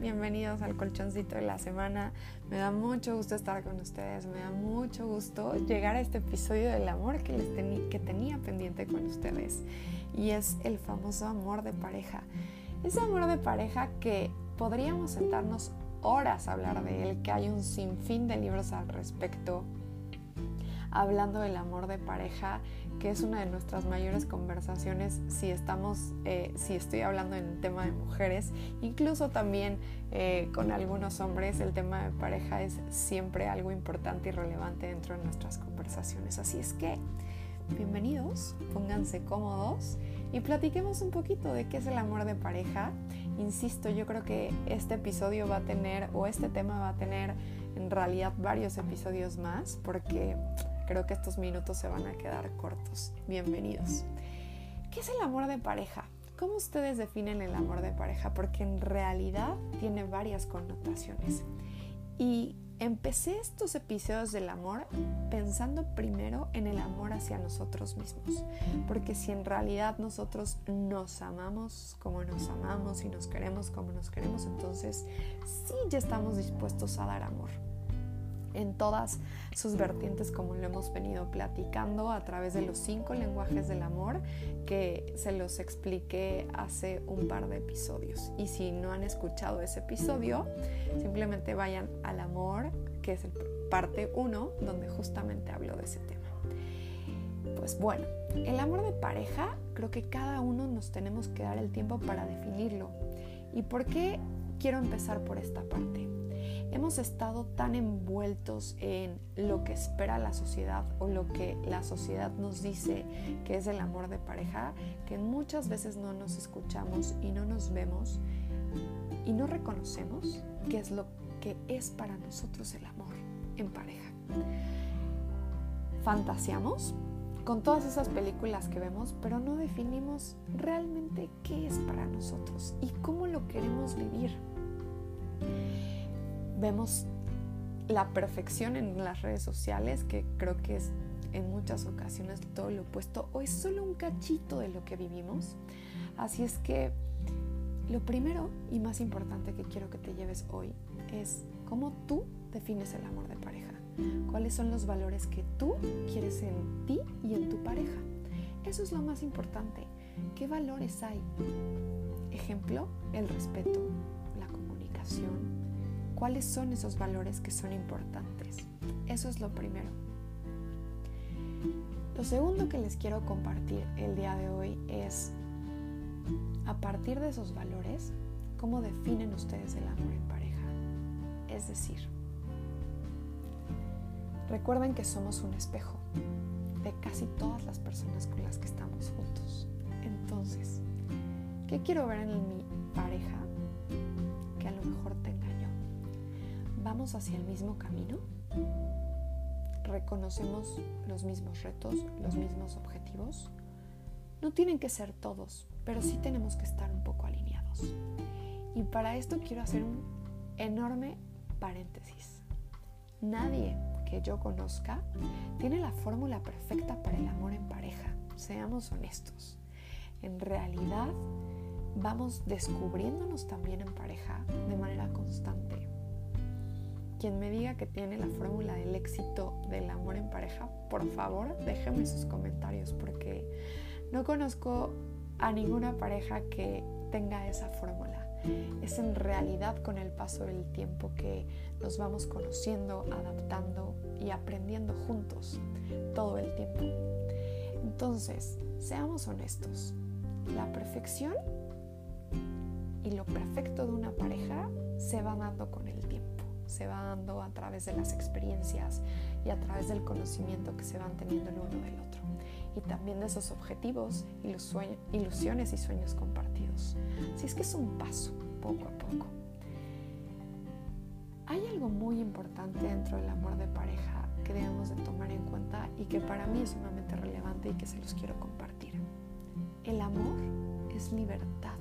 bienvenidos al colchoncito de la semana. Me da mucho gusto estar con ustedes, me da mucho gusto llegar a este episodio del amor que, les que tenía pendiente con ustedes. Y es el famoso amor de pareja. Ese amor de pareja que podríamos sentarnos horas a hablar de él, que hay un sinfín de libros al respecto, hablando del amor de pareja que es una de nuestras mayores conversaciones si estamos, eh, si estoy hablando en el tema de mujeres, incluso también eh, con algunos hombres el tema de pareja es siempre algo importante y relevante dentro de nuestras conversaciones. Así es que, bienvenidos, pónganse cómodos y platiquemos un poquito de qué es el amor de pareja. Insisto, yo creo que este episodio va a tener, o este tema va a tener en realidad varios episodios más, porque Creo que estos minutos se van a quedar cortos. Bienvenidos. ¿Qué es el amor de pareja? ¿Cómo ustedes definen el amor de pareja? Porque en realidad tiene varias connotaciones. Y empecé estos episodios del amor pensando primero en el amor hacia nosotros mismos. Porque si en realidad nosotros nos amamos como nos amamos y nos queremos como nos queremos, entonces sí ya estamos dispuestos a dar amor en todas sus vertientes como lo hemos venido platicando a través de los cinco lenguajes del amor que se los expliqué hace un par de episodios. Y si no han escuchado ese episodio, simplemente vayan al amor, que es el parte 1, donde justamente hablo de ese tema. Pues bueno, el amor de pareja creo que cada uno nos tenemos que dar el tiempo para definirlo. ¿Y por qué quiero empezar por esta parte? Hemos estado tan envueltos en lo que espera la sociedad o lo que la sociedad nos dice que es el amor de pareja, que muchas veces no nos escuchamos y no nos vemos y no reconocemos qué es lo que es para nosotros el amor en pareja. Fantaseamos con todas esas películas que vemos, pero no definimos realmente qué es para nosotros y cómo lo queremos vivir vemos la perfección en las redes sociales, que creo que es en muchas ocasiones todo lo opuesto, o es solo un cachito de lo que vivimos. Así es que lo primero y más importante que quiero que te lleves hoy es cómo tú defines el amor de pareja. ¿Cuáles son los valores que tú quieres en ti y en tu pareja? Eso es lo más importante. ¿Qué valores hay? Ejemplo, el respeto, cuáles son esos valores que son importantes. Eso es lo primero. Lo segundo que les quiero compartir el día de hoy es, a partir de esos valores, cómo definen ustedes el amor en pareja. Es decir, recuerden que somos un espejo de casi todas las personas con las que estamos juntos. Entonces, ¿qué quiero ver en mi pareja que a lo mejor tenga ¿Vamos hacia el mismo camino? ¿Reconocemos los mismos retos, los mismos objetivos? No tienen que ser todos, pero sí tenemos que estar un poco alineados. Y para esto quiero hacer un enorme paréntesis. Nadie que yo conozca tiene la fórmula perfecta para el amor en pareja. Seamos honestos. En realidad vamos descubriéndonos también en pareja de manera constante quien me diga que tiene la fórmula del éxito del amor en pareja, por favor déjenme sus comentarios porque no conozco a ninguna pareja que tenga esa fórmula. Es en realidad con el paso del tiempo que nos vamos conociendo, adaptando y aprendiendo juntos todo el tiempo. Entonces, seamos honestos. La perfección y lo perfecto de una pareja se va dando con el tiempo se va dando a través de las experiencias y a través del conocimiento que se van teniendo el uno del otro. Y también de esos objetivos, ilusiones y sueños compartidos. Así es que es un paso, poco a poco. Hay algo muy importante dentro del amor de pareja que debemos de tomar en cuenta y que para mí es sumamente relevante y que se los quiero compartir. El amor es libertad.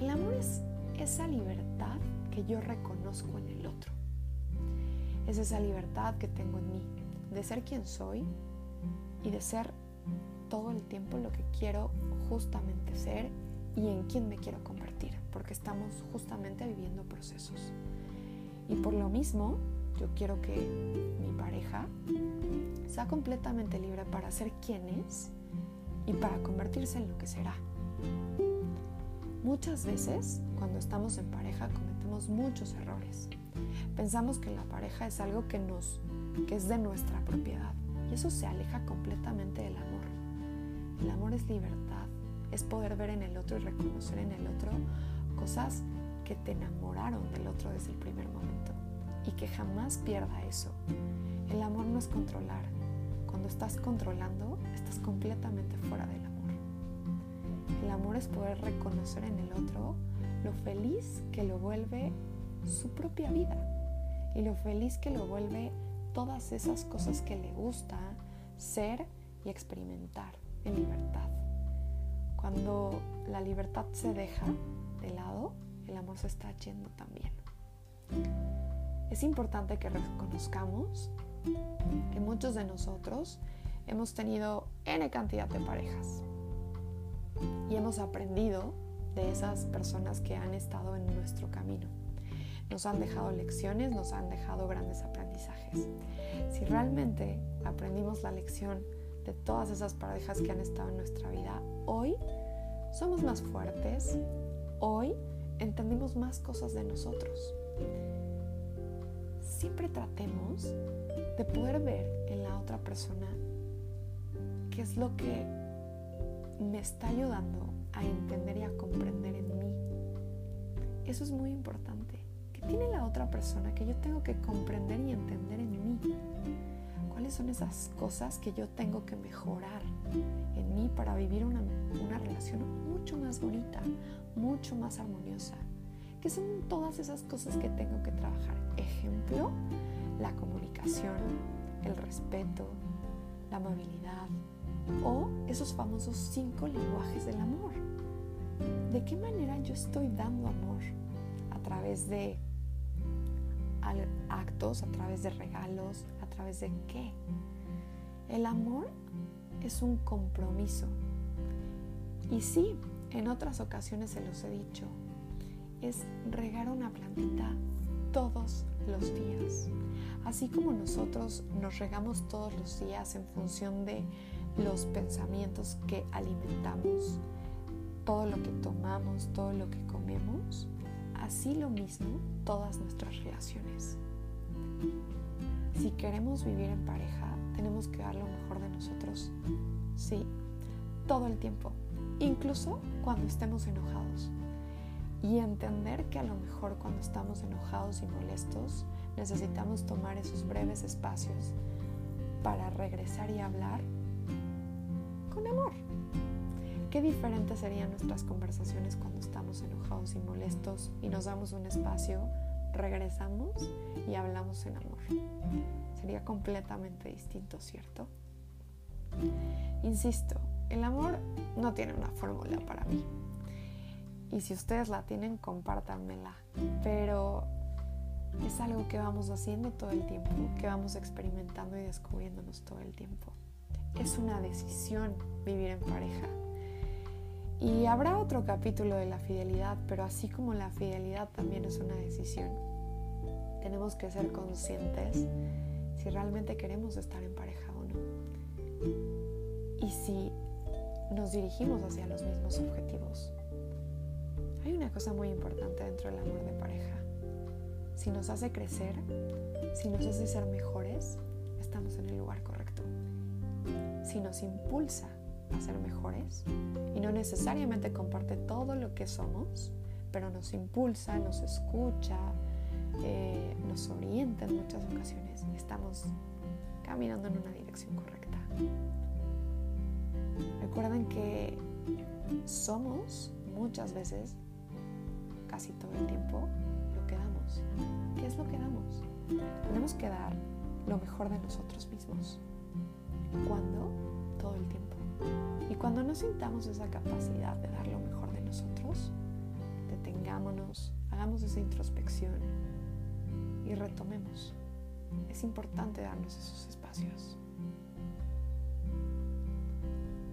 El amor es esa libertad que yo reconozco en el otro. Es esa libertad que tengo en mí de ser quien soy y de ser todo el tiempo lo que quiero justamente ser y en quién me quiero convertir, porque estamos justamente viviendo procesos. Y por lo mismo, yo quiero que mi pareja sea completamente libre para ser quien es y para convertirse en lo que será. Muchas veces, cuando estamos en pareja, cometemos muchos errores. Pensamos que la pareja es algo que nos que es de nuestra propiedad y eso se aleja completamente del amor. El amor es libertad, es poder ver en el otro y reconocer en el otro cosas que te enamoraron del otro desde el primer momento y que jamás pierda eso. El amor no es controlar. Cuando estás controlando, estás completamente fuera del amor. El amor es poder reconocer en el otro lo feliz que lo vuelve su propia vida y lo feliz que lo vuelve todas esas cosas que le gusta ser y experimentar en libertad. Cuando la libertad se deja de lado, el amor se está yendo también. Es importante que reconozcamos que muchos de nosotros hemos tenido N cantidad de parejas y hemos aprendido de esas personas que han estado en nuestro camino. Nos han dejado lecciones, nos han dejado grandes aprendizajes. Si realmente aprendimos la lección de todas esas parejas que han estado en nuestra vida, hoy somos más fuertes, hoy entendimos más cosas de nosotros. Siempre tratemos de poder ver en la otra persona qué es lo que me está ayudando a entender y a comprender en mí. Eso es muy importante. ¿Qué tiene la otra persona que yo tengo que comprender y entender en mí? ¿Cuáles son esas cosas que yo tengo que mejorar en mí para vivir una, una relación mucho más bonita, mucho más armoniosa? ¿Qué son todas esas cosas que tengo que trabajar? Ejemplo, la comunicación, el respeto, la amabilidad, o esos famosos cinco lenguajes del amor. ¿De qué manera yo estoy dando amor? A través de actos, a través de regalos, a través de qué. El amor es un compromiso. Y sí, en otras ocasiones se los he dicho, es regar una plantita todos los días. Así como nosotros nos regamos todos los días en función de los pensamientos que alimentamos, todo lo que tomamos, todo lo que comemos, así lo mismo todas nuestras relaciones. Si queremos vivir en pareja, tenemos que dar lo mejor de nosotros, sí, todo el tiempo, incluso cuando estemos enojados. Y entender que a lo mejor cuando estamos enojados y molestos, necesitamos tomar esos breves espacios para regresar y hablar con amor. Qué diferentes serían nuestras conversaciones cuando estamos enojados y molestos y nos damos un espacio, regresamos y hablamos en amor. Sería completamente distinto, ¿cierto? Insisto, el amor no tiene una fórmula para mí. Y si ustedes la tienen, compártanmela. Pero es algo que vamos haciendo todo el tiempo, que vamos experimentando y descubriéndonos todo el tiempo es una decisión vivir en pareja. Y habrá otro capítulo de la fidelidad, pero así como la fidelidad también es una decisión. Tenemos que ser conscientes si realmente queremos estar en pareja o no. Y si nos dirigimos hacia los mismos objetivos. Hay una cosa muy importante dentro del amor de pareja. Si nos hace crecer, si nos hace ser mejores, estamos en el lugar correcto si nos impulsa a ser mejores y no necesariamente comparte todo lo que somos, pero nos impulsa, nos escucha, eh, nos orienta en muchas ocasiones y estamos caminando en una dirección correcta. Recuerden que somos muchas veces, casi todo el tiempo, lo que damos. ¿Qué es lo que damos? Tenemos que dar lo mejor de nosotros mismos. Cuando no sintamos esa capacidad de dar lo mejor de nosotros, detengámonos, hagamos esa introspección y retomemos. Es importante darnos esos espacios.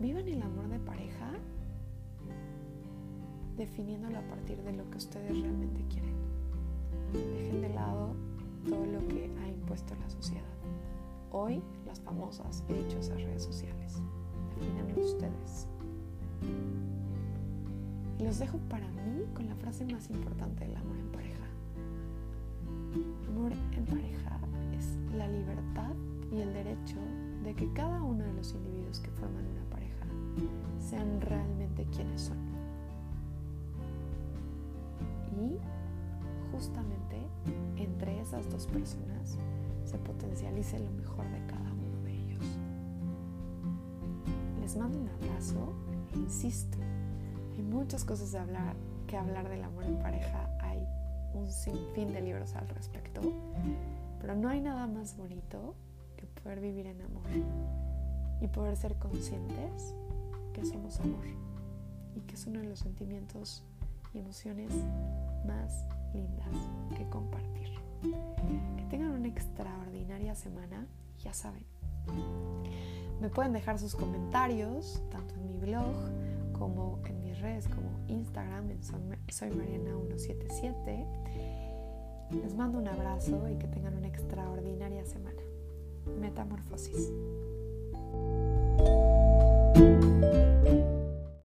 Vivan el amor de pareja definiéndolo a partir de lo que ustedes realmente quieren. Dejen de lado todo lo que ha impuesto la sociedad. Hoy las famosas y dichosas redes sociales. Ustedes. Y los dejo para mí con la frase más importante del amor en pareja. Amor en pareja es la libertad y el derecho de que cada uno de los individuos que forman una pareja sean realmente quienes son. Y justamente entre esas dos personas se potencialice lo mejor de cada uno Les mando un abrazo insisto, hay muchas cosas de hablar, que hablar del amor en pareja, hay un sinfín de libros al respecto, pero no hay nada más bonito que poder vivir en amor y poder ser conscientes que somos amor y que es uno de los sentimientos y emociones más lindas que compartir. Que tengan una extraordinaria semana, ya saben. Me pueden dejar sus comentarios tanto en mi blog como en mis redes como Instagram en soy Mariana177. Les mando un abrazo y que tengan una extraordinaria semana. Metamorfosis.